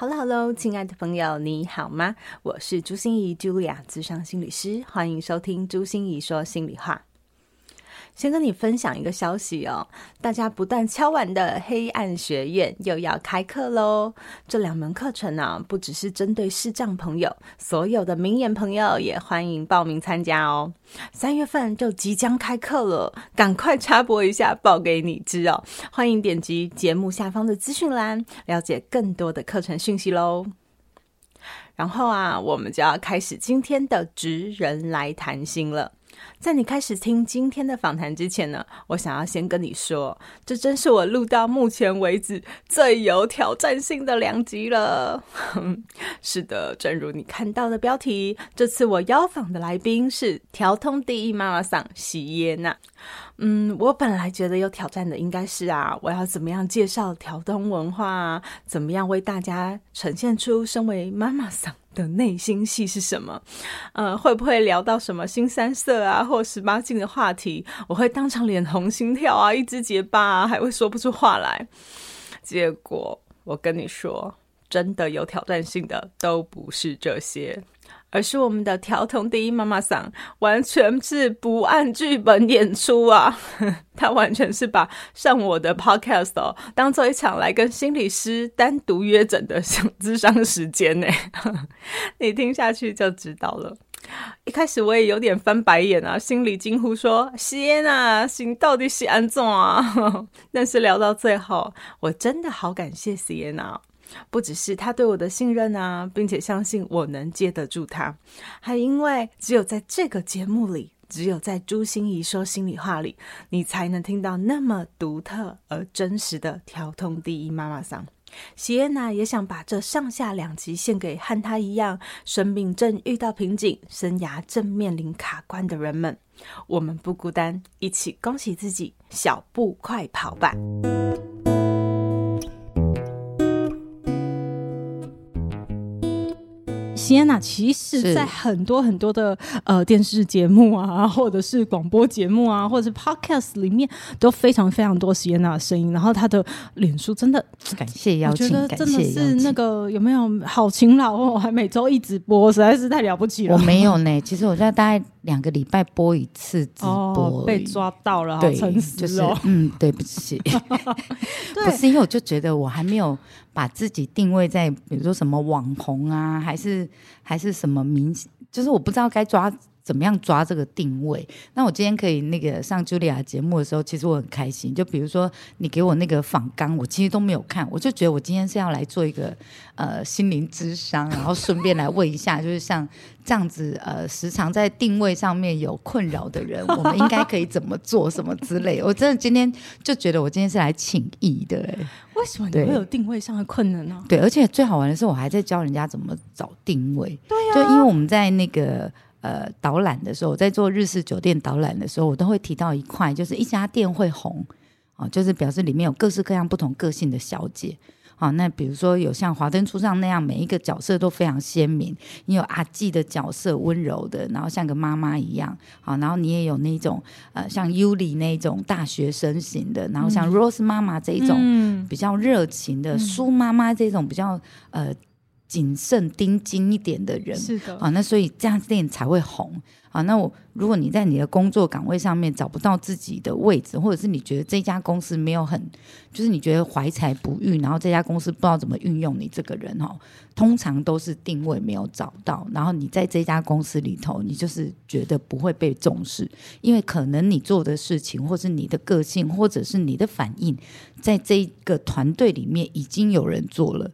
Hello，Hello，亲爱的朋友，你好吗？我是朱心怡，Julia，咨商心理师，欢迎收听朱心怡说心里话。先跟你分享一个消息哦，大家不断敲完的黑暗学院又要开课喽！这两门课程呢、不只是针对视障朋友，所有的明眼朋友也欢迎报名参加哦。三月份就即将开课了，赶快插播一下，报给你知哦。欢迎点击节目下方的资讯栏，了解更多的课程讯息喽。然后啊，我们就要开始今天的职人来谈心了。在你开始听今天的访谈之前呢，我想要先跟你说，这真是我录到目前为止最有挑战性的两集了。是的，正如你看到的标题，这次我邀访的来宾是调通第一妈妈桑席耶娜。嗯，我本来觉得有挑战的应该是啊，我要怎么样介绍调通文化，怎么样为大家呈现出身为妈妈桑的内心戏是什么？呃，会不会聊到什么新三色啊，或十八禁的话题？我会当场脸红心跳啊，一直结巴啊，还会说不出话来。结果我跟你说，真的有挑战性的都不是这些。而是我们的条通第一妈妈桑，完全是不按剧本演出啊！他完全是把上我的 podcast 哦，当做一场来跟心理师单独约诊的智商时间呢。你听下去就知道了。一开始我也有点翻白眼啊，心里惊呼说：“席耶娜，心到底是安怎啊？” 但是聊到最后，我真的好感谢席耶娜。不只是他对我的信任啊，并且相信我能接得住他，还因为只有在这个节目里，只有在朱心仪说心里话里，你才能听到那么独特而真实的调通第一妈妈桑。喜耶娜也想把这上下两集献给和他一样，生命正遇到瓶颈，生涯正面临卡关的人们。我们不孤单，一起恭喜自己，小步快跑吧！席耶娜其实，在很多很多的呃电视节目啊，或者是广播节目啊，或者是 podcast 里面，都非常非常多席耶娜的声音。然后她的脸书真的感谢邀请，我觉得真的是那个有没有好勤劳哦，还每周一直播，实在是太了不起了。我没有呢，其实我在大概两个礼拜播一次直播，哦，被抓到了，对，就是嗯，对不起，不是因为我就觉得我还没有。把自己定位在比如说什么网红啊，还是还是什么明星，就是我不知道该抓怎么样抓这个定位。那我今天可以那个上 Julia 节目的时候，其实我很开心。就比如说你给我那个访纲，我其实都没有看，我就觉得我今天是要来做一个呃心灵智商，然后顺便来问一下，就是像。这样子，呃，时常在定位上面有困扰的人，我们应该可以怎么做什么之类？我真的今天就觉得我今天是来请益的。为什么你会有定位上的困难呢？对，而且最好玩的是，我还在教人家怎么找定位。对呀，就因为我们在那个呃导览的时候，我在做日式酒店导览的时候，我都会提到一块，就是一家店会红啊，就是表示里面有各式各样不同个性的小姐。好，那比如说有像《华灯初上》那样，每一个角色都非常鲜明。你有阿季的角色，温柔的，然后像个妈妈一样。好，然后你也有那种呃，像尤里那种大学生型的，然后像 Rose 妈妈这一种比较热情的，苏妈妈这种比较呃谨慎盯紧一点的人。是的。啊，那所以这样子店才会红。啊，那我如果你在你的工作岗位上面找不到自己的位置，或者是你觉得这家公司没有很，就是你觉得怀才不遇，然后这家公司不知道怎么运用你这个人哦，通常都是定位没有找到，然后你在这家公司里头，你就是觉得不会被重视，因为可能你做的事情，或是你的个性，或者是你的反应，在这个团队里面已经有人做了。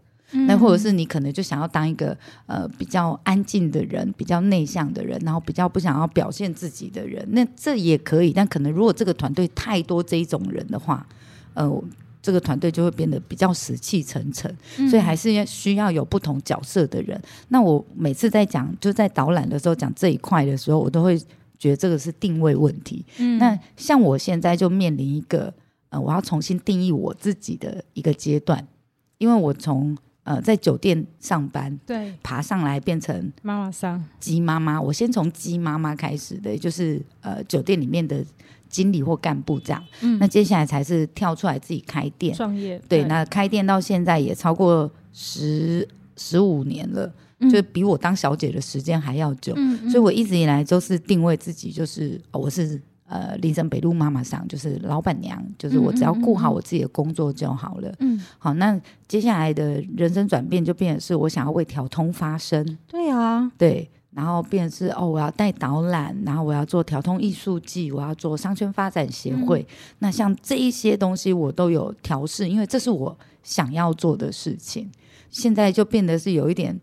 那或者是你可能就想要当一个呃比较安静的人，比较内向的人，然后比较不想要表现自己的人，那这也可以。但可能如果这个团队太多这一种人的话，呃，这个团队就会变得比较死气沉沉，所以还是要需要有不同角色的人。那我每次在讲就在导览的时候讲这一块的时候，我都会觉得这个是定位问题。那像我现在就面临一个呃，我要重新定义我自己的一个阶段，因为我从呃在酒店上班，对，爬上来变成妈妈桑鸡妈妈，我先从鸡妈妈开始的，就是呃酒店里面的。经理或干部这样，嗯，那接下来才是跳出来自己开店创业。对，对，那开店到现在也超过十十五年了，嗯，就比我当小姐的时间还要久。嗯嗯，所以我一直以来都是定位自己，就是，哦，我是呃林森北路妈妈桑，就是老板娘，就是我只要顾好我自己的工作就好了。嗯，好，那接下来的人生转变就变成是我想要为调通发声。对啊，对。然后变成是哦，我要带导览，然后我要做调通艺术季，我要做商圈发展协会。嗯、那像这一些东西，我都有调试，因为这是我想要做的事情。现在就变得是有一点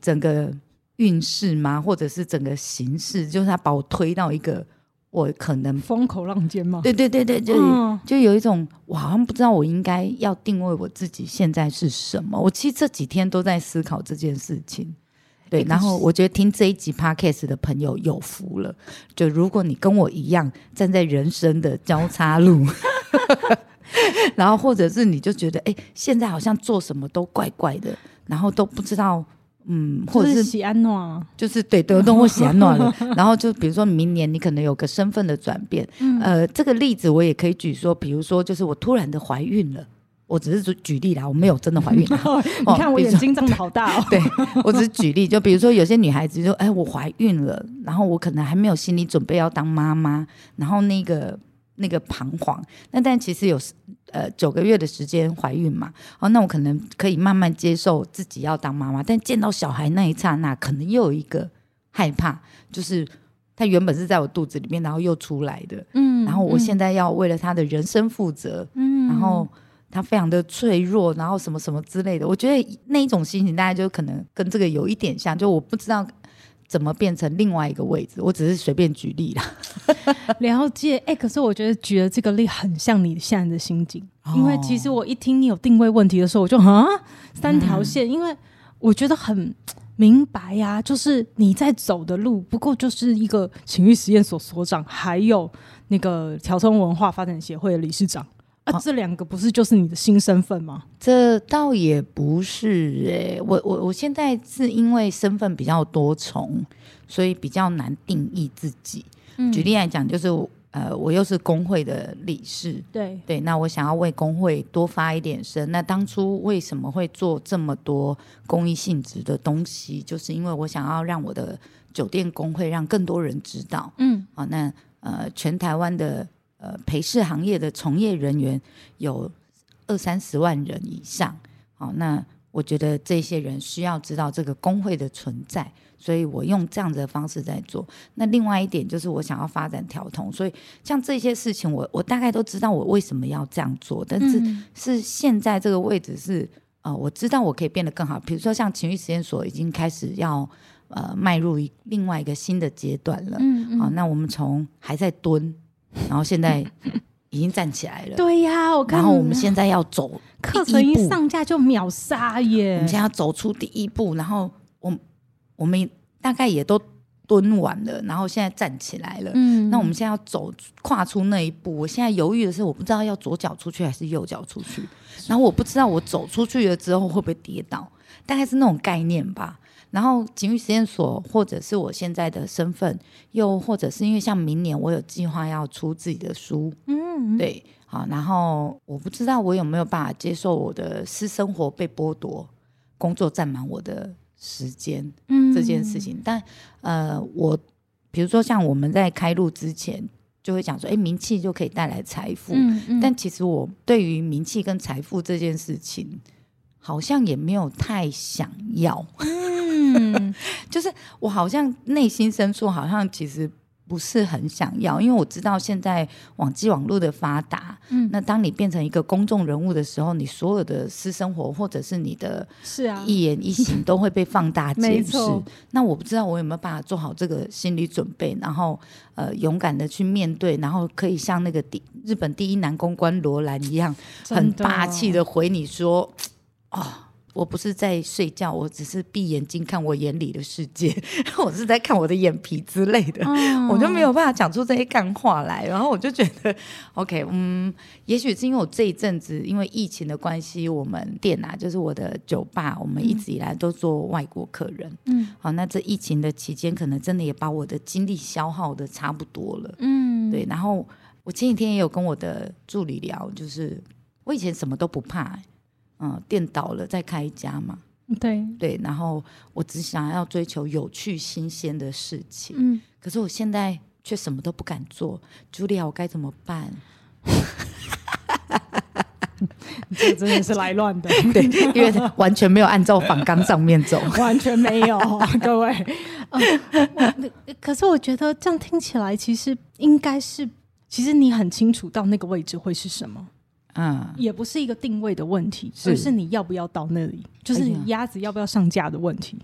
整个运势嘛，或者是整个形势，就是他把我推到一个我可能风口浪尖嘛。对对对对，就、嗯、就有一种我好像不知道我应该要定位我自己现在是什么。我其实这几天都在思考这件事情。对，然后我觉得听这一集 Podcast 的朋友有福了。就如果你跟我一样站在人生的交叉路，然后或者是你就觉得哎，现在好像做什么都怪怪的，然后都不知道，嗯，或者是喜安诺，就是对，得东或喜安诺了。然后就比如说明年你可能有个身份的转变，嗯、呃，这个例子我也可以举说，比如说就是我突然的怀孕了。我只是举例啦，我没有真的怀孕。你看我眼睛睁得好大哦。对，我只是举例，就比如说有些女孩子就哎，我怀孕了，然后我可能还没有心理准备要当妈妈，然后那个那个彷徨。那但其实有呃九个月的时间怀孕嘛，哦，那我可能可以慢慢接受自己要当妈妈，但见到小孩那一刹那，可能又有一个害怕，就是他原本是在我肚子里面，然后又出来的，嗯，然后我现在要为了他的人生负责，嗯，然后。他非常的脆弱，然后什么什么之类的，我觉得那一种心情，大家就可能跟这个有一点像，就我不知道怎么变成另外一个位置，我只是随便举例啦。了解，哎、欸，可是我觉得举的这个例很像你现在的心境，哦、因为其实我一听你有定位问题的时候，我就啊？三条线，嗯、因为我觉得很明白呀、啊，就是你在走的路，不过就是一个情欲实验所所长，还有那个条通文化发展协会的理事长。啊，这两个不是就是你的新身份吗？这倒也不是诶、欸，我我我现在是因为身份比较多重，所以比较难定义自己。嗯、举例来讲，就是呃，我又是工会的理事，对对，那我想要为工会多发一点声。那当初为什么会做这么多公益性质的东西？就是因为我想要让我的酒店工会让更多人知道。嗯，好，那呃，全台湾的。呃，陪侍行业的从业人员有二三十万人以上，好，那我觉得这些人需要知道这个工会的存在，所以我用这样子的方式在做。那另外一点就是我想要发展调通，所以像这些事情我，我我大概都知道我为什么要这样做，但是是现在这个位置是呃，我知道我可以变得更好。比如说像情绪实验所已经开始要呃迈入一另外一个新的阶段了，嗯嗯好，那我们从还在蹲。然后现在已经站起来了。对呀，我看。然后我们现在要走课程一上架就秒杀耶！我们现在要走出第一步，然后我我们大概也都蹲完了，然后现在站起来了。嗯，那我们现在要走跨出那一步。我现在犹豫的是，我不知道要左脚出去还是右脚出去。然后我不知道我走出去了之后会不会跌倒，大概是那种概念吧。然后情欲实验所，或者是我现在的身份，又或者是因为像明年我有计划要出自己的书，嗯，对，好，然后我不知道我有没有办法接受我的私生活被剥夺，工作占满我的时间，嗯，这件事情。但呃，我比如说像我们在开录之前就会讲说，哎，名气就可以带来财富，嗯嗯，但其实我对于名气跟财富这件事情，好像也没有太想要。嗯，就是我好像内心深处好像其实不是很想要，因为我知道现在网际网络的发达，嗯，那当你变成一个公众人物的时候，你所有的私生活或者是你的是啊一言一行都会被放大检视。那我不知道我有没有办法做好这个心理准备，然后呃勇敢的去面对，然后可以像那个第日本第一男公关罗兰一样，很霸气的回你说，哦。我不是在睡觉，我只是闭眼睛看我眼里的世界，我是在看我的眼皮之类的，嗯、我就没有办法讲出这些干话来。然后我就觉得，OK，嗯，也许是因为我这一阵子因为疫情的关系，我们店啊，就是我的酒吧，我们一直以来都做外国客人，嗯，好，那这疫情的期间，可能真的也把我的精力消耗的差不多了，嗯，对。然后我前几天也有跟我的助理聊，就是我以前什么都不怕、欸。嗯，店倒了再开一家嘛。对对，然后我只想要追求有趣新鲜的事情。嗯，可是我现在却什么都不敢做。茱莉亚，我该怎么办？这真的是来乱的，对，因为完全没有按照反纲上面走，完全没有，各位。嗯，可是我觉得这样听起来，其实应该是，其实你很清楚到那个位置会是什么。嗯，也不是一个定位的问题，是而是。你要不要到那里，就是你鸭子要不要上架的问题。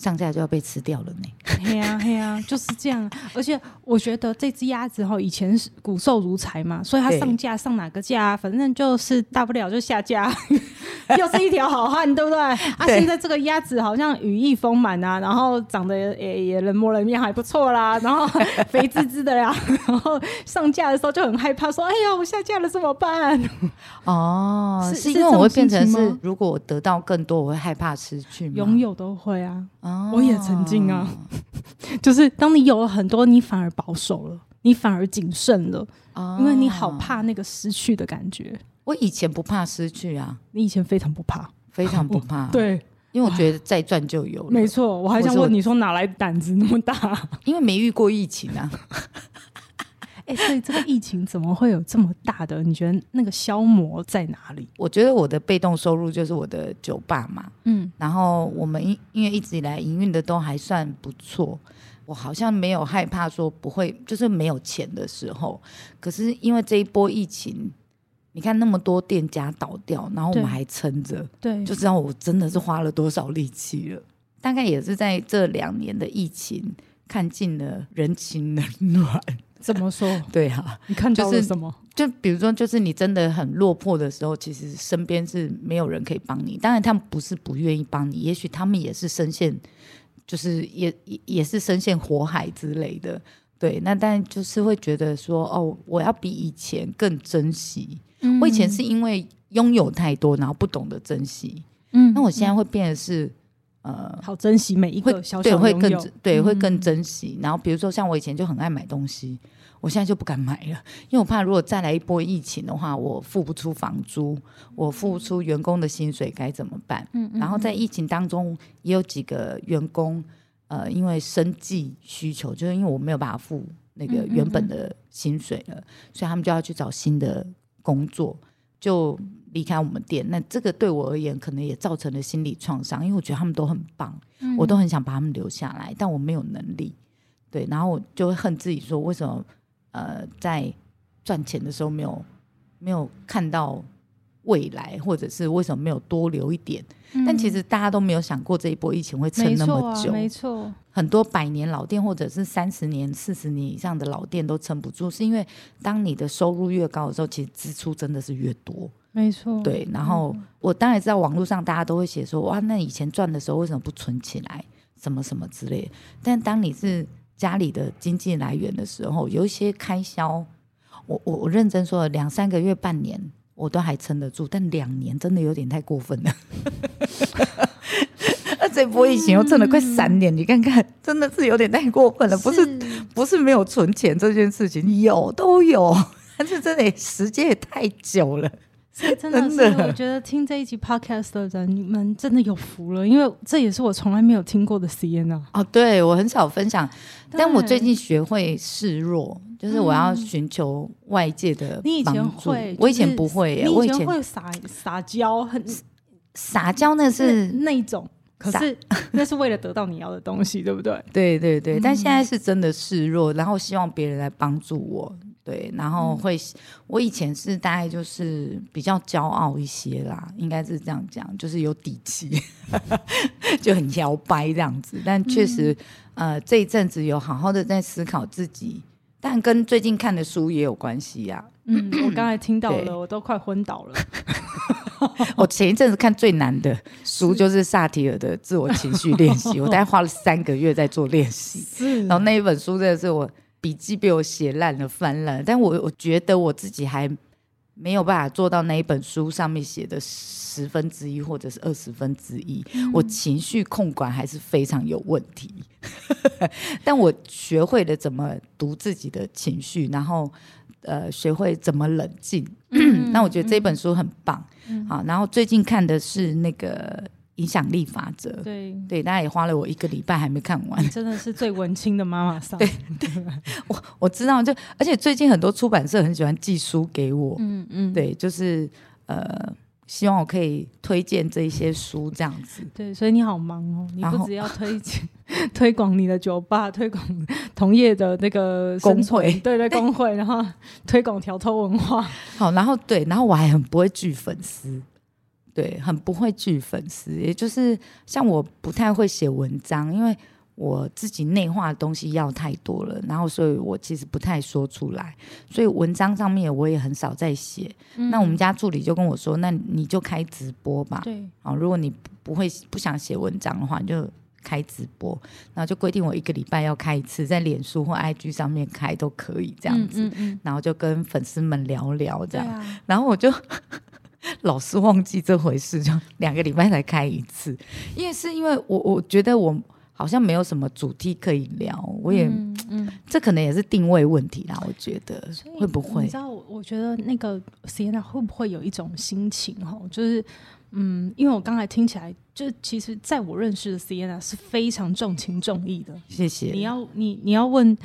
上架就要被吃掉了呢。嘿呀嘿呀，就是这样。而且我觉得这只鸭子哈，以前是骨瘦如柴嘛，所以它上架上哪个架，反正就是大不了就下架，又是一条好汉，对不对？啊，现在这个鸭子好像羽翼丰满啊，然后长得也也人模人样还不错啦，然后 肥滋滋的呀，然后上架的时候就很害怕，说：“哎呀，我下架了怎么办？”哦，是因为我会变成是，如果我得到更多，我会害怕失去吗？拥有都会啊。我也曾经啊，就是当你有了很多，你反而保守了，你反而谨慎了，因为你好怕那个失去的感觉。我以前不怕失去啊，你以前非常不怕，非常不 怕。对，因为我觉得再赚就有了。没错，我还想问你说哪来胆子那么大？因为没遇过疫情啊。哎，所以这个疫情怎么会有这么大的？你觉得那个消磨在哪里？我觉得我的被动收入就是我的酒吧嘛，嗯，然后我们因因为一直以来营运的都还算不错，我好像没有害怕说不会，就是没有钱的时候。可是因为这一波疫情，你看那么多店家倒掉，然后我们还撑着，对，就知道我真的是花了多少力气了。大概也是在这两年的疫情，看尽了人情冷暖。怎么说？对啊，你看到了什么？就比如说，就是你真的很落魄的时候，其实身边是没有人可以帮你。当然，他们不是不愿意帮你，也许他们也是深陷，就是也也也是深陷火海之类的。对，那但就是会觉得说，哦，我要比以前更珍惜。嗯，我以前是因为拥有太多，然后不懂得珍惜。嗯，那我现在会变得是。呃，好珍惜每一个小小对，会更对，会更珍惜。嗯、然后比如说像我以前就很爱买东西，我现在就不敢买了，因为我怕如果再来一波疫情的话，我付不出房租，我付不出员工的薪水该怎么办？嗯，然后在疫情当中也有几个员工，呃，因为生计需求，就是因为我没有办法付那个原本的薪水了，所以他们就要去找新的工作，就。离开我们店，那这个对我而言可能也造成了心理创伤，因为我觉得他们都很棒，嗯、我都很想把他们留下来，但我没有能力，对，然后我就会恨自己说，为什么呃在赚钱的时候没有没有看到未来，或者是为什么没有多留一点？嗯、但其实大家都没有想过这一波疫情会撑那么久，没错，没错，很多百年老店或者是三十年、四十年以上的老店都撑不住，是因为当你的收入越高的时候，其实支出真的是越多。没错，对，然后我当然知道网络上大家都会写说，哇，那以前赚的时候为什么不存起来，什么什么之类的。但当你是家里的经济来源的时候，有一些开销，我我我认真说了，两三个月、半年我都还撑得住，但两年真的有点太过分了。那 这波疫情又挣了快三年，嗯、你看看，真的是有点太过分了。不是不是没有存钱这件事情，有都有，但是真的时间也太久了。所以 真的是，我觉得听这一集 podcast 的人，你们真的有福了，因为这也是我从来没有听过的 Sienna。哦，对，我很少分享，但我最近学会示弱，就是我要寻求外界的帮助。你以前会，我以前不会耶，我以前会撒撒娇，很撒娇，那是那，那种可是 那是为了得到你要的东西，对不对？对对对，但现在是真的示弱，然后希望别人来帮助我。对，然后会，嗯、我以前是大概就是比较骄傲一些啦，应该是这样讲，就是有底气，就很摇摆这样子。但确实，嗯、呃，这一阵子有好好的在思考自己，但跟最近看的书也有关系呀、啊。嗯，我刚才听到了，我都快昏倒了。我前一阵子看最难的书就是萨提尔的自我情绪练习，我大概花了三个月在做练习。是，然后那一本书真的是我。笔记被我写烂了，翻烂。但我我觉得我自己还没有办法做到那一本书上面写的十分之一或者是二十分之一。嗯、我情绪控管还是非常有问题。但我学会了怎么读自己的情绪，然后呃，学会怎么冷静。嗯、那我觉得这本书很棒。嗯、好，然后最近看的是那个。影响力法则，对对，大家也花了我一个礼拜还没看完，真的是最文青的妈妈桑。对对，我我知道，就而且最近很多出版社很喜欢寄书给我，嗯嗯，对，就是呃，希望我可以推荐这一些书这样子。对，所以你好忙哦，你不只要推荐 推广你的酒吧，推广同业的那个工会，对对工会，然后推广条偷文化。好，然后对，然后我还很不会聚粉丝。对，很不会聚粉丝，也就是像我不太会写文章，因为我自己内化的东西要太多了，然后所以我其实不太说出来，所以文章上面我也很少在写。嗯、那我们家助理就跟我说：“那你就开直播吧。”对，啊，如果你不会不想写文章的话，你就开直播，然后就规定我一个礼拜要开一次，在脸书或 IG 上面开都可以这样子，嗯嗯嗯，然后就跟粉丝们聊聊这样，啊、然后我就。老是忘记这回事，就两个礼拜才开一次，因为是因为我我觉得我好像没有什么主题可以聊，我也，嗯，嗯这可能也是定位问题啦，我觉得会不会？你知道，我觉得那个 Sienna 会不会有一种心情哈，就是嗯，因为我刚才听起来，就其实在我认识的 Sienna 是非常重情重义的。谢谢。你要你你要问。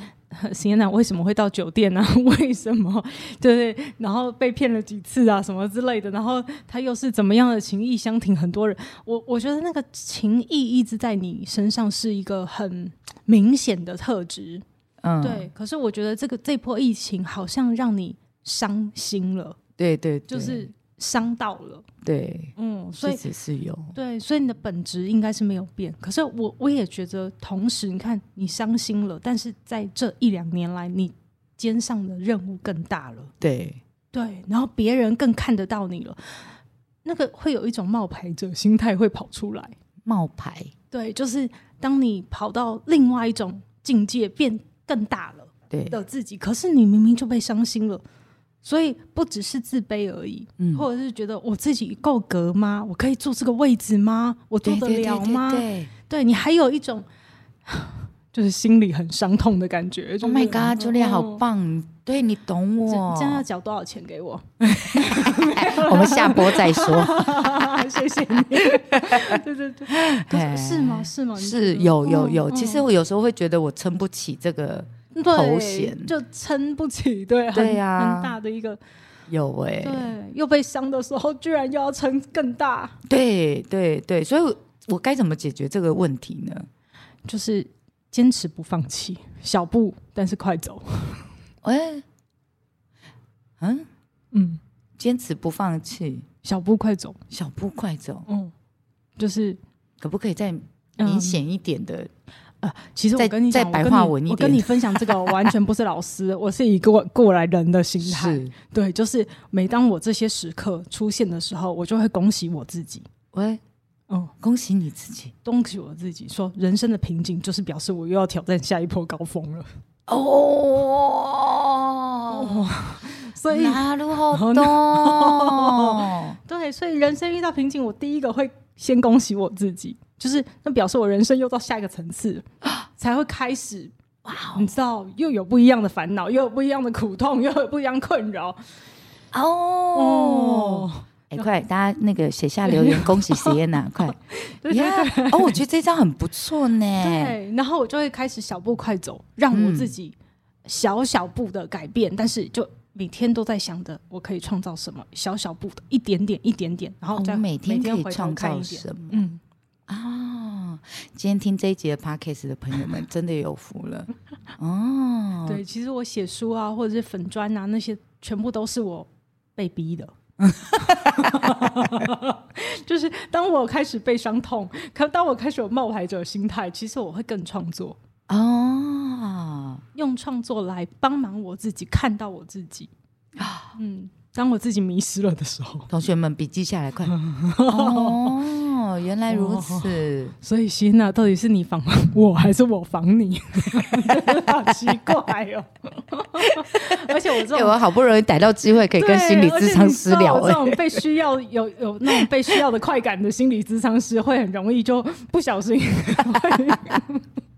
行，那为什么会到酒店呢、啊？为什么？对对，然后被骗了几次啊，什么之类的。然后他又是怎么样的情谊相挺？很多人，我我觉得那个情谊一直在你身上是一个很明显的特质。嗯，对。可是我觉得这个这波疫情好像让你伤心了。对，对对，就是。伤到了，对，嗯，所以是有，对，所以你的本质应该是没有变。可是我我也觉得，同时你看，你伤心了，但是在这一两年来，你肩上的任务更大了，对，对，然后别人更看得到你了，那个会有一种冒牌者心态会跑出来，冒牌，对，就是当你跑到另外一种境界，变更大了，对。的自己，可是你明明就被伤心了。所以不只是自卑而已，嗯、或者是觉得我自己够格吗？我可以坐这个位置吗？我做得了吗？对，你还有一种就是心里很伤痛的感觉。Oh my god，Julia 好棒，对你懂我。这样要缴多少钱给我？我们下播再说。谢谢你。对对对，是吗？是吗？是有有有。其实我有时候会觉得我撑不起这个。头衔。就撑不起，对，对呀，很，很大的一个有哎、欸，对，又被伤的时候，居然又要撑更大，对对对，所以我该怎么解决这个问题呢？就是坚持不放弃，小步但是快走。哎、欸，嗯。嗯，坚持不放弃，小步快走，小步快走，嗯，就是可不可以再明显一点的？嗯呃，其实我跟你讲，白话文一点，我跟你分享这个，完全不是老师，我是一个过来人的心态。是对，就是每当我这些时刻出现的时候，我就会恭喜我自己。喂，哦，恭喜你自己，恭喜我自己，说人生的瓶颈就是表示我又要挑战下一波高峰了。哦，哦，所以那如何懂？对，所以人生遇到瓶颈，我第一个会先恭喜我自己。就是那表示我人生又到下一个层次，才会开始哇！你知道，又有不一样的烦恼，又有不一样的苦痛，又有不一样困扰。哦，哎，快，大家那个写下留言，恭喜 Sienna，快！哦，我觉得这张很不错呢。对，然后我就会开始小步快走，让我自己小小步的改变，但是就每天都在想着我可以创造什么，小小步的一点点，一点点，然后再每天可以创造什么？嗯。啊！今天听这一集的 Podcast 的朋友们真的有福了 哦。对，其实我写书啊，或者是粉砖啊，那些全部都是我被逼的。就是当我开始被伤痛，可当我开始有冒牌者心态，其实我会更创作哦，用创作来帮忙我自己看到我自己啊，嗯。当我自己迷失了的时候，同学们笔记下来，快！哦，原来如此。所以希娜，到底是你防我还是我防你？好奇怪哦。而且我这种、欸，我好不容易逮到机会可以跟心理咨商师聊，这种被需要有有那种被需要的快感的心理咨商师，会很容易就不小心。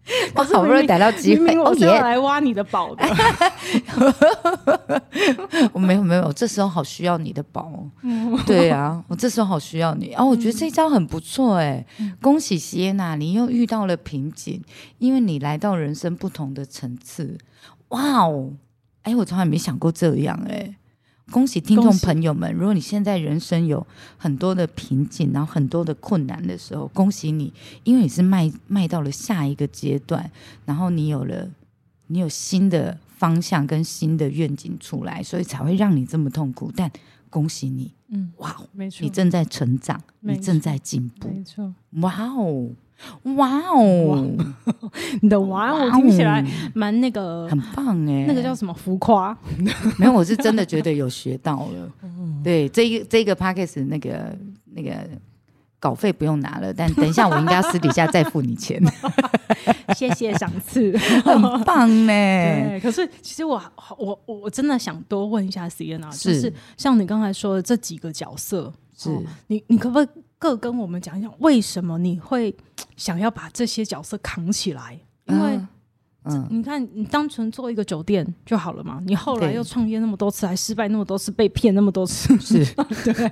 我好不容易逮到机会，明明我是要来挖你的宝的。我没有没有，这时候好需要你的宝。对啊，我这时候好需要你。哦，我觉得这招很不错哎，恭喜席耶娜，你又遇到了瓶颈，因为你来到人生不同的层次。哇哦，哎，我从来没想过这样哎。恭喜听众朋友们！如果你现在人生有很多的瓶颈，然后很多的困难的时候，恭喜你，因为你是迈迈到了下一个阶段，然后你有了你有新的方向跟新的愿景出来，所以才会让你这么痛苦。但恭喜你，嗯，哇，没错，你正在成长，你正在进步，没错，哇哦。哇哦！你的哇哦听起来蛮那个，很棒哎。那个叫什么浮夸？没有，我是真的觉得有学到了。对，这一这个 Podcast 那个那个稿费不用拿了，但等一下我应该要私底下再付你钱。谢谢赏赐，很棒呢。对，可是其实我我我真的想多问一下 Sienna，就是像你刚才说的这几个角色，是你你可不可以？各跟我们讲一讲，为什么你会想要把这些角色扛起来？因为，嗯，你看，你单纯做一个酒店就好了嘛。你后来又创业那么多次，还失败那么多次，被骗那么多次，是 对，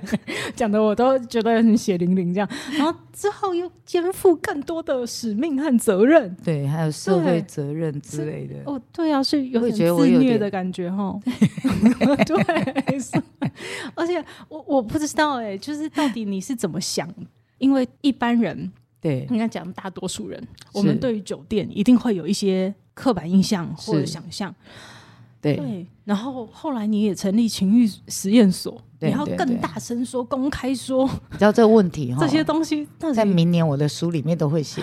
讲的我都觉得很血淋淋这样。然后之后又肩负更多的使命和责任，对，还有社会责任之类的。哦，对啊，是有点自虐的感觉哈。对。而且我我不知道哎、欸，就是到底你是怎么想？因为一般人对应该讲大多数人，我们对于酒店一定会有一些刻板印象或者想象。对，对，然后后来你也成立情欲实验所，你要更大声说、公开说。你知道这个问题 哈？这些东西在明年我的书里面都会写。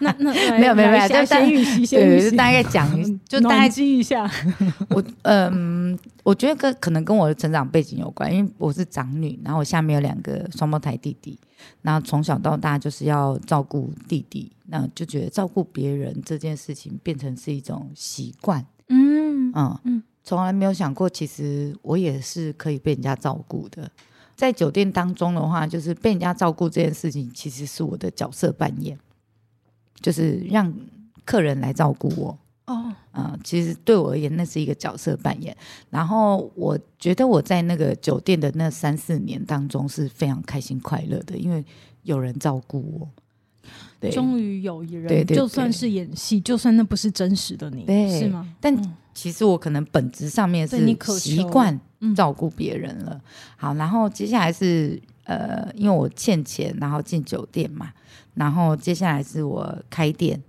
那那没有没有没有，就先预习，先预习，大概讲，就大概记 一下。我嗯，我觉得跟可能跟我的成长背景有关，因为我是长女，然后我下面有两个双胞胎弟弟，然后从小到大就是要照顾弟弟，那就觉得照顾别人这件事情变成是一种习惯。嗯嗯嗯，从来没有想过，其实我也是可以被人家照顾的。在酒店当中的话，就是被人家照顾这件事情，其实是我的角色扮演。就是让客人来照顾我哦，嗯，其实对我而言，那是一个角色扮演。然后我觉得我在那个酒店的那三四年当中是非常开心快乐的，因为有人照顾我。对，终于有一人，对对对，就算是演戏，就算那不是真实的你，对是吗？但其实我可能本质上面是习惯照顾别人了。好，然后接下来是呃，因为我欠钱，然后进酒店嘛。然后接下来是我开店，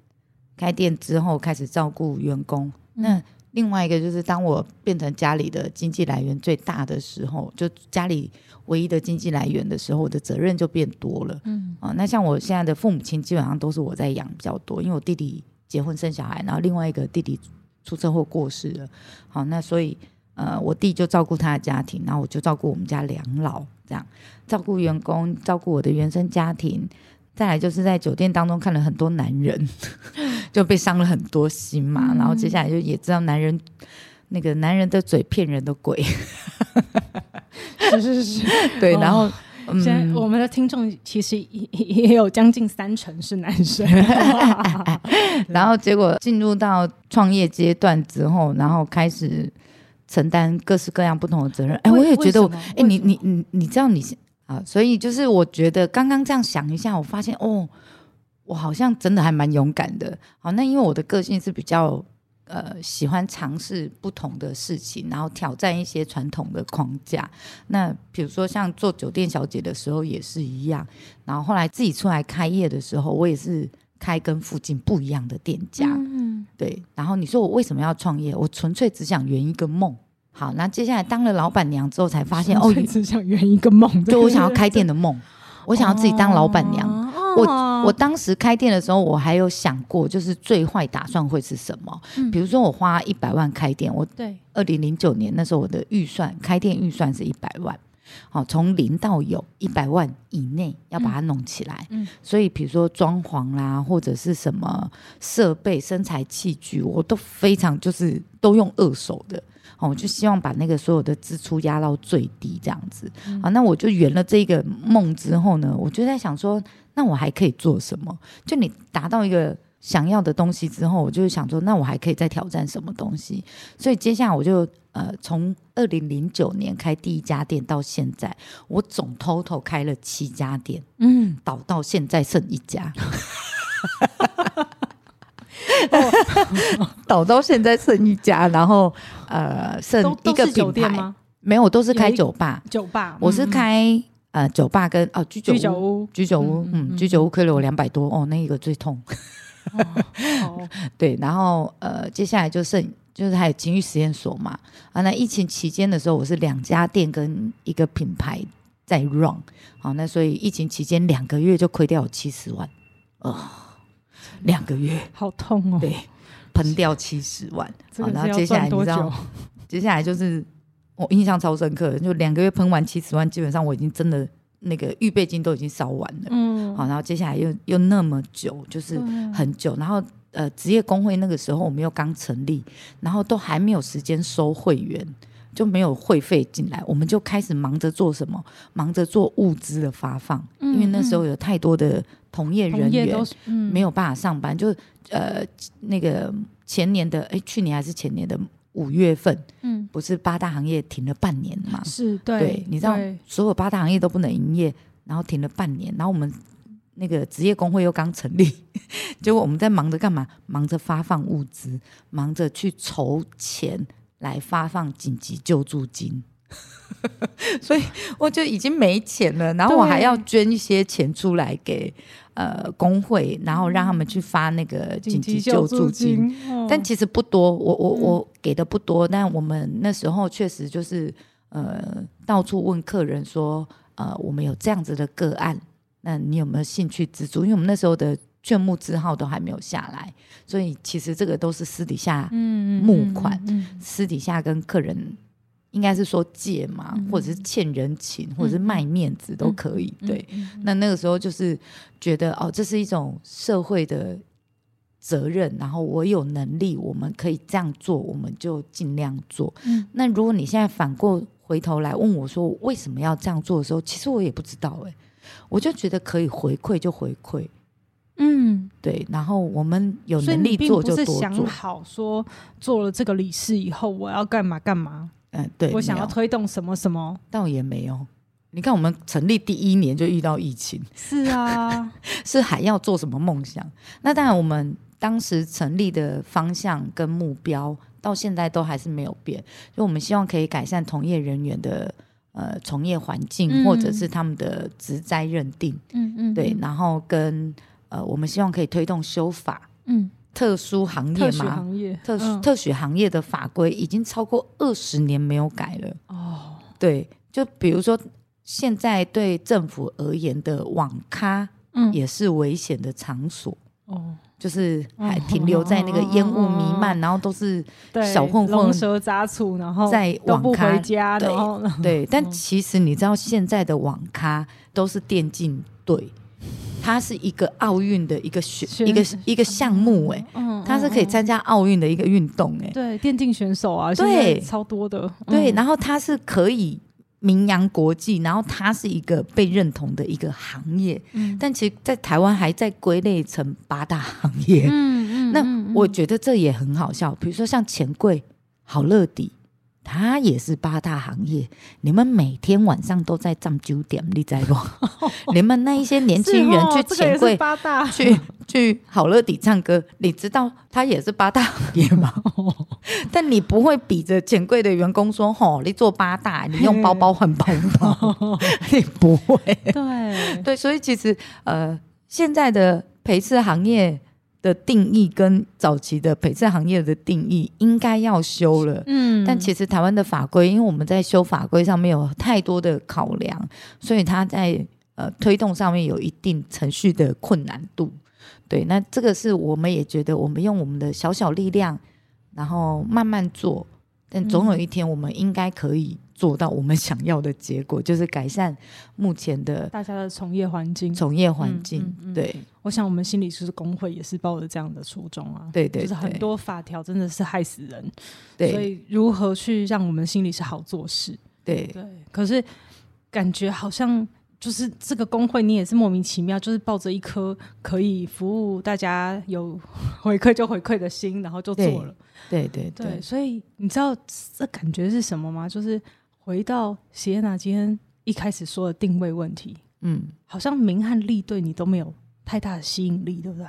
开店之后开始照顾员工。嗯、那另外一个就是，当我变成家里的经济来源最大的时候，就家里唯一的经济来源的时候，我的责任就变多了。嗯啊，那像我现在的父母亲，基本上都是我在养比较多，因为我弟弟结婚生小孩，然后另外一个弟弟出车祸过世了。好，那所以呃，我弟就照顾他的家庭，然后我就照顾我们家两老，这样照顾员工，照顾我的原生家庭。再来就是在酒店当中看了很多男人，就被伤了很多心嘛。嗯、然后接下来就也知道男人那个男人的嘴骗人的鬼，是 是是，对。然后、哦嗯、现在我们的听众其实也也有将近三成是男生。然后结果进入到创业阶段之后，然后开始承担各式各样不同的责任。哎，我也觉得我，哎，你你你你知道你。啊，所以就是我觉得刚刚这样想一下，我发现哦，我好像真的还蛮勇敢的。好，那因为我的个性是比较呃喜欢尝试不同的事情，然后挑战一些传统的框架。那比如说像做酒店小姐的时候也是一样，然后后来自己出来开业的时候，我也是开跟附近不一样的店家。嗯，对。然后你说我为什么要创业？我纯粹只想圆一个梦。好，那接下来当了老板娘之后，才发现哦，只想圆一个梦，就我想要开店的梦，我想要自己当老板娘。哦、我我当时开店的时候，我还有想过，就是最坏打算会是什么？嗯、比如说我花一百万开店，我对二零零九年那时候我的预算开店预算是一百万，好，从零到有一百万以内要把它弄起来。嗯，所以比如说装潢啦，或者是什么设备、身材器具，我都非常就是都用二手的。哦，我就希望把那个所有的支出压到最低，这样子。嗯、啊，那我就圆了这个梦之后呢，我就在想说，那我还可以做什么？就你达到一个想要的东西之后，我就想说，那我还可以再挑战什么东西？所以接下来我就呃，从二零零九年开第一家店到现在，我总 total 开了七家店，嗯，倒到现在剩一家。倒到现在剩一家，然后呃剩一个品牌吗？没有，都是开酒吧。酒吧，我是开呃酒吧跟哦居酒居酒屋，居酒屋，嗯，居酒屋亏了我两百多哦，那一个最痛。对，然后呃接下来就剩就是还有情欲实验所嘛啊，那疫情期间的时候，我是两家店跟一个品牌在 run，好，那所以疫情期间两个月就亏掉有七十万，哦。两个月，好痛哦！对，喷掉七十万。好，然后接下来你知道，接下来就是我印象超深刻的，就两个月喷完七十万，基本上我已经真的那个预备金都已经烧完了。嗯，好，然后接下来又又那么久，就是很久。然后呃，职业工会那个时候我们又刚成立，然后都还没有时间收会员，就没有会费进来，我们就开始忙着做什么？忙着做物资的发放，嗯、因为那时候有太多的。同业人员没有办法上班，嗯、就呃那个前年的哎，去年还是前年的五月份，嗯，不是八大行业停了半年嘛？是对，对，你知道所有八大行业都不能营业，然后停了半年，然后我们那个职业工会又刚成立，结果我们在忙着干嘛？忙着发放物资，忙着去筹钱来发放紧急救助金。所以我就已经没钱了，然后我还要捐一些钱出来给呃工会，然后让他们去发那个紧急救助金，助金哦、但其实不多，我我我给的不多，但我们那时候确实就是呃到处问客人说，呃我们有这样子的个案，那你有没有兴趣资助？因为我们那时候的劝募字号都还没有下来，所以其实这个都是私底下募款，嗯嗯嗯、私底下跟客人。应该是说借嘛，或者是欠人情，或者是卖面子都可以。对，那那个时候就是觉得哦，这是一种社会的责任，然后我有能力，我们可以这样做，我们就尽量做。嗯，那如果你现在反过回头来问我说为什么要这样做的时候，其实我也不知道哎，我就觉得可以回馈就回馈。嗯，对，然后我们有能力做就多做。是想好说做了这个理事以后，我要干嘛干嘛。嗯，对，我想要推动什么什么，倒也没有。你看，我们成立第一年就遇到疫情，是啊，是还要做什么梦想？那当然，我们当时成立的方向跟目标到现在都还是没有变，就我们希望可以改善同业人员的呃从业环境，嗯、或者是他们的职灾认定，嗯嗯，对，然后跟呃，我们希望可以推动修法，嗯。特殊行业嘛，行业特殊、嗯、特许行业的法规已经超过二十年没有改了。哦，对，就比如说现在对政府而言的网咖，嗯，也是危险的场所。哦，就是还停留在那个烟雾弥漫，然后都是小混混、龙蛇杂处，然后在网咖回家，对对。但其实你知道，现在的网咖都是电竞队。它是一个奥运的一个选，一个一个项目哎，嗯，它是可以参加奥运的一个运动哎，对，电竞选手啊，对，超多的，对，然后它是可以名扬国际，然后它是一个被认同的一个行业，嗯，但其实，在台湾还在归类成八大行业，嗯嗯，那我觉得这也很好笑，比如说像钱柜、好乐迪。它也是八大行业。你们每天晚上都在站九点，你在不？你们那一些年轻人去钱柜、哦、去去好乐迪唱歌，你知道他也是八大行业吗？但你不会比着钱柜的员工说：“吼，你做八大，你用包包换包包。”你不会。对对，所以其实呃，现在的陪侍行业。的定义跟早期的陪衬行业的定义应该要修了，嗯，但其实台湾的法规，因为我们在修法规上面有太多的考量，所以它在呃推动上面有一定程序的困难度。对，那这个是我们也觉得，我们用我们的小小力量，然后慢慢做，但总有一天我们应该可以。做到我们想要的结果，就是改善目前的大家的从业环境。从业环境，嗯嗯嗯、对，我想我们心理师工会也是抱着这样的初衷啊。对，对对，就是很多法条真的是害死人。对，所以如何去让我们心里是好做事？对对。可是感觉好像就是这个工会，你也是莫名其妙，就是抱着一颗可以服务大家、有回馈就回馈的心，然后就做了。对对对，对，所以你知道这感觉是什么吗？就是。回到席耶娜今天一开始说的定位问题，嗯，好像名和利对你都没有太大的吸引力，对不对？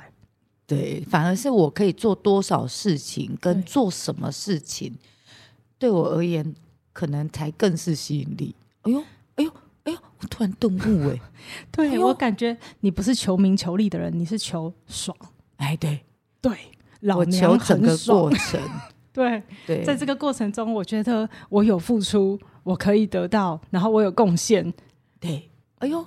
对，反而是我可以做多少事情，跟做什么事情，对，对我而言可能才更是吸引力。哎呦，我突然顿悟，哎，对、哎、我感觉你不是求名求利的人，你是求爽。哎，对对，老娘整个过程。对对，在这个过程中，我觉得我有付出。我可以得到，然后我有贡献，对，哎呦，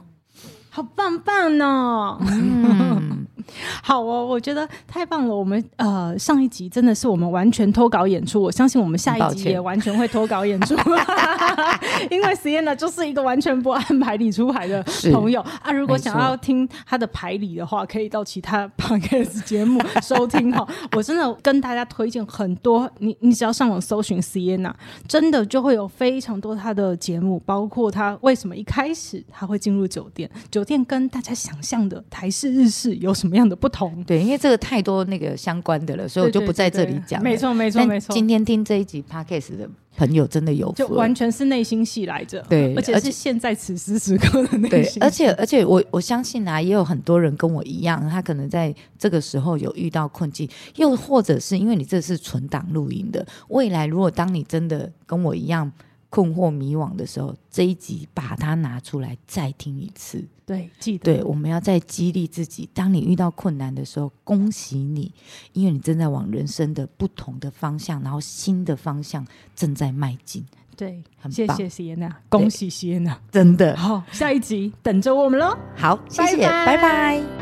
好棒棒哦！嗯 好哦，我觉得太棒了。我们呃上一集真的是我们完全脱稿演出，我相信我们下一集也完全会脱稿演出，因为 Sienna 就是一个完全不按牌理出牌的朋友啊。如果想要听他的牌理的话，可以到其他 Podcast 节目收听哈。我真的跟大家推荐很多，你你只要上网搜寻 Sienna，真的就会有非常多他的节目，包括他为什么一开始他会进入酒店，酒店跟大家想象的台式日式有什么样的不同？对，因为这个太多那个相关的了，所以我就不在这里讲。没错，没错，没错。今天听这一集 Podcast 的朋友真的有，就完全是内心戏来着。对，而且是现在此时此刻的内心。对，而且而且我我相信啊，也有很多人跟我一样，他可能在这个时候有遇到困境，又或者是因为你这是存档录音的，未来如果当你真的跟我一样。困惑迷惘的时候，这一集把它拿出来再听一次。对，记得。对，我们要再激励自己。当你遇到困难的时候，恭喜你，因为你正在往人生的不同的方向，然后新的方向正在迈进。对。谢谢席耶娜，恭喜席耶娜，真的。好，下一集等着我们喽。好，谢谢，拜拜。拜拜。